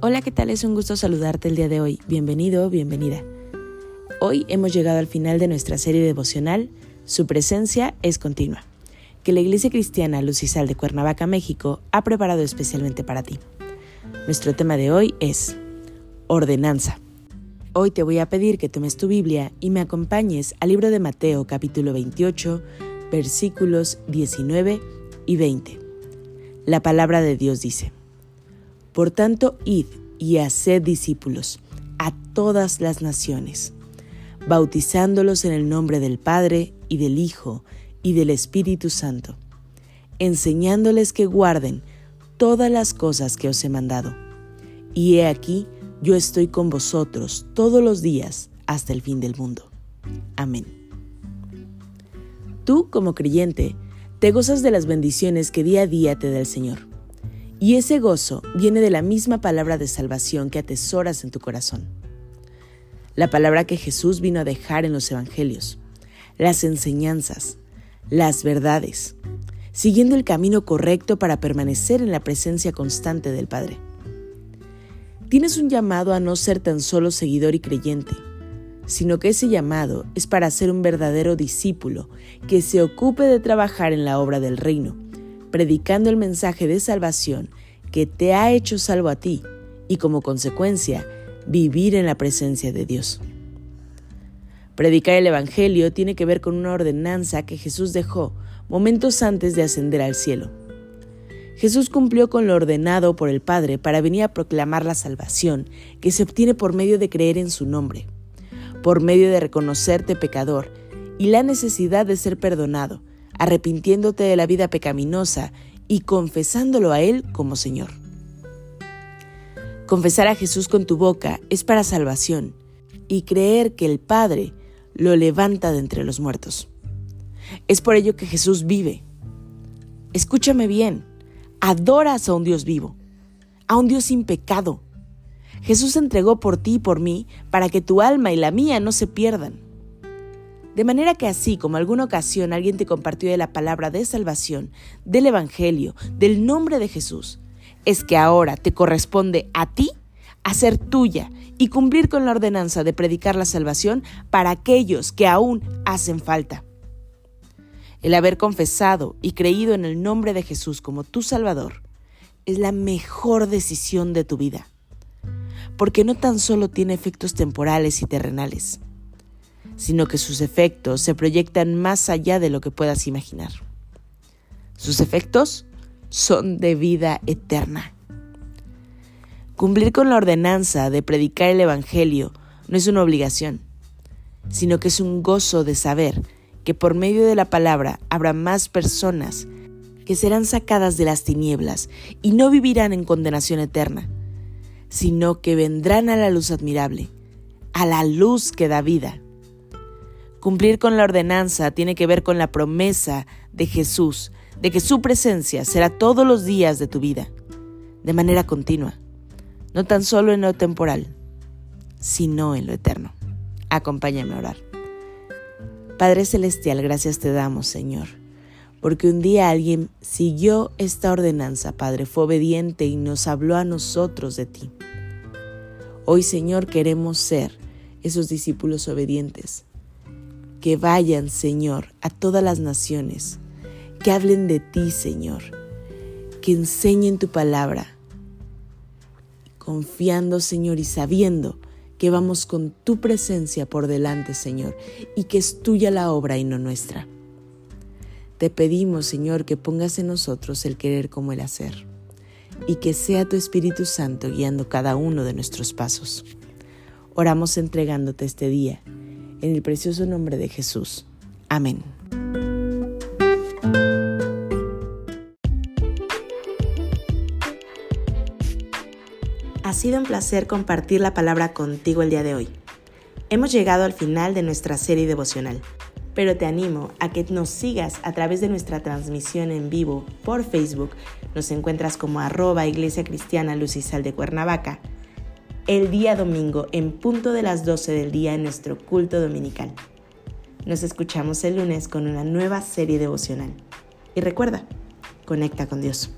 Hola, ¿qué tal? Es un gusto saludarte el día de hoy. Bienvenido, bienvenida. Hoy hemos llegado al final de nuestra serie devocional Su presencia es continua, que la Iglesia Cristiana Lucisal de Cuernavaca, México, ha preparado especialmente para ti. Nuestro tema de hoy es Ordenanza. Hoy te voy a pedir que tomes tu Biblia y me acompañes al libro de Mateo capítulo 28, versículos 19 y 20. La palabra de Dios dice, por tanto, id y haced discípulos a todas las naciones, bautizándolos en el nombre del Padre y del Hijo y del Espíritu Santo, enseñándoles que guarden todas las cosas que os he mandado. Y he aquí, yo estoy con vosotros todos los días hasta el fin del mundo. Amén. Tú, como creyente, te gozas de las bendiciones que día a día te da el Señor. Y ese gozo viene de la misma palabra de salvación que atesoras en tu corazón. La palabra que Jesús vino a dejar en los evangelios, las enseñanzas, las verdades, siguiendo el camino correcto para permanecer en la presencia constante del Padre. Tienes un llamado a no ser tan solo seguidor y creyente, sino que ese llamado es para ser un verdadero discípulo que se ocupe de trabajar en la obra del reino predicando el mensaje de salvación que te ha hecho salvo a ti y como consecuencia vivir en la presencia de Dios. Predicar el Evangelio tiene que ver con una ordenanza que Jesús dejó momentos antes de ascender al cielo. Jesús cumplió con lo ordenado por el Padre para venir a proclamar la salvación que se obtiene por medio de creer en su nombre, por medio de reconocerte pecador y la necesidad de ser perdonado arrepintiéndote de la vida pecaminosa y confesándolo a Él como Señor. Confesar a Jesús con tu boca es para salvación y creer que el Padre lo levanta de entre los muertos. Es por ello que Jesús vive. Escúchame bien, adoras a un Dios vivo, a un Dios sin pecado. Jesús entregó por ti y por mí para que tu alma y la mía no se pierdan. De manera que así como alguna ocasión alguien te compartió de la palabra de salvación, del Evangelio, del nombre de Jesús, es que ahora te corresponde a ti hacer tuya y cumplir con la ordenanza de predicar la salvación para aquellos que aún hacen falta. El haber confesado y creído en el nombre de Jesús como tu Salvador es la mejor decisión de tu vida, porque no tan solo tiene efectos temporales y terrenales, sino que sus efectos se proyectan más allá de lo que puedas imaginar. Sus efectos son de vida eterna. Cumplir con la ordenanza de predicar el Evangelio no es una obligación, sino que es un gozo de saber que por medio de la palabra habrá más personas que serán sacadas de las tinieblas y no vivirán en condenación eterna, sino que vendrán a la luz admirable, a la luz que da vida. Cumplir con la ordenanza tiene que ver con la promesa de Jesús de que su presencia será todos los días de tu vida, de manera continua, no tan solo en lo temporal, sino en lo eterno. Acompáñame a orar. Padre Celestial, gracias te damos, Señor, porque un día alguien siguió esta ordenanza, Padre, fue obediente y nos habló a nosotros de ti. Hoy, Señor, queremos ser esos discípulos obedientes que vayan, Señor, a todas las naciones, que hablen de ti, Señor, que enseñen tu palabra, confiando, Señor, y sabiendo que vamos con tu presencia por delante, Señor, y que es tuya la obra y no nuestra. Te pedimos, Señor, que pongas en nosotros el querer como el hacer, y que sea tu Espíritu Santo guiando cada uno de nuestros pasos. Oramos entregándote este día en el precioso nombre de Jesús. Amén. Ha sido un placer compartir la palabra contigo el día de hoy. Hemos llegado al final de nuestra serie devocional, pero te animo a que nos sigas a través de nuestra transmisión en vivo por Facebook. Nos encuentras como arroba Iglesia Cristiana Lucisal de Cuernavaca el día domingo en punto de las 12 del día en nuestro culto dominical. Nos escuchamos el lunes con una nueva serie devocional. Y recuerda, conecta con Dios.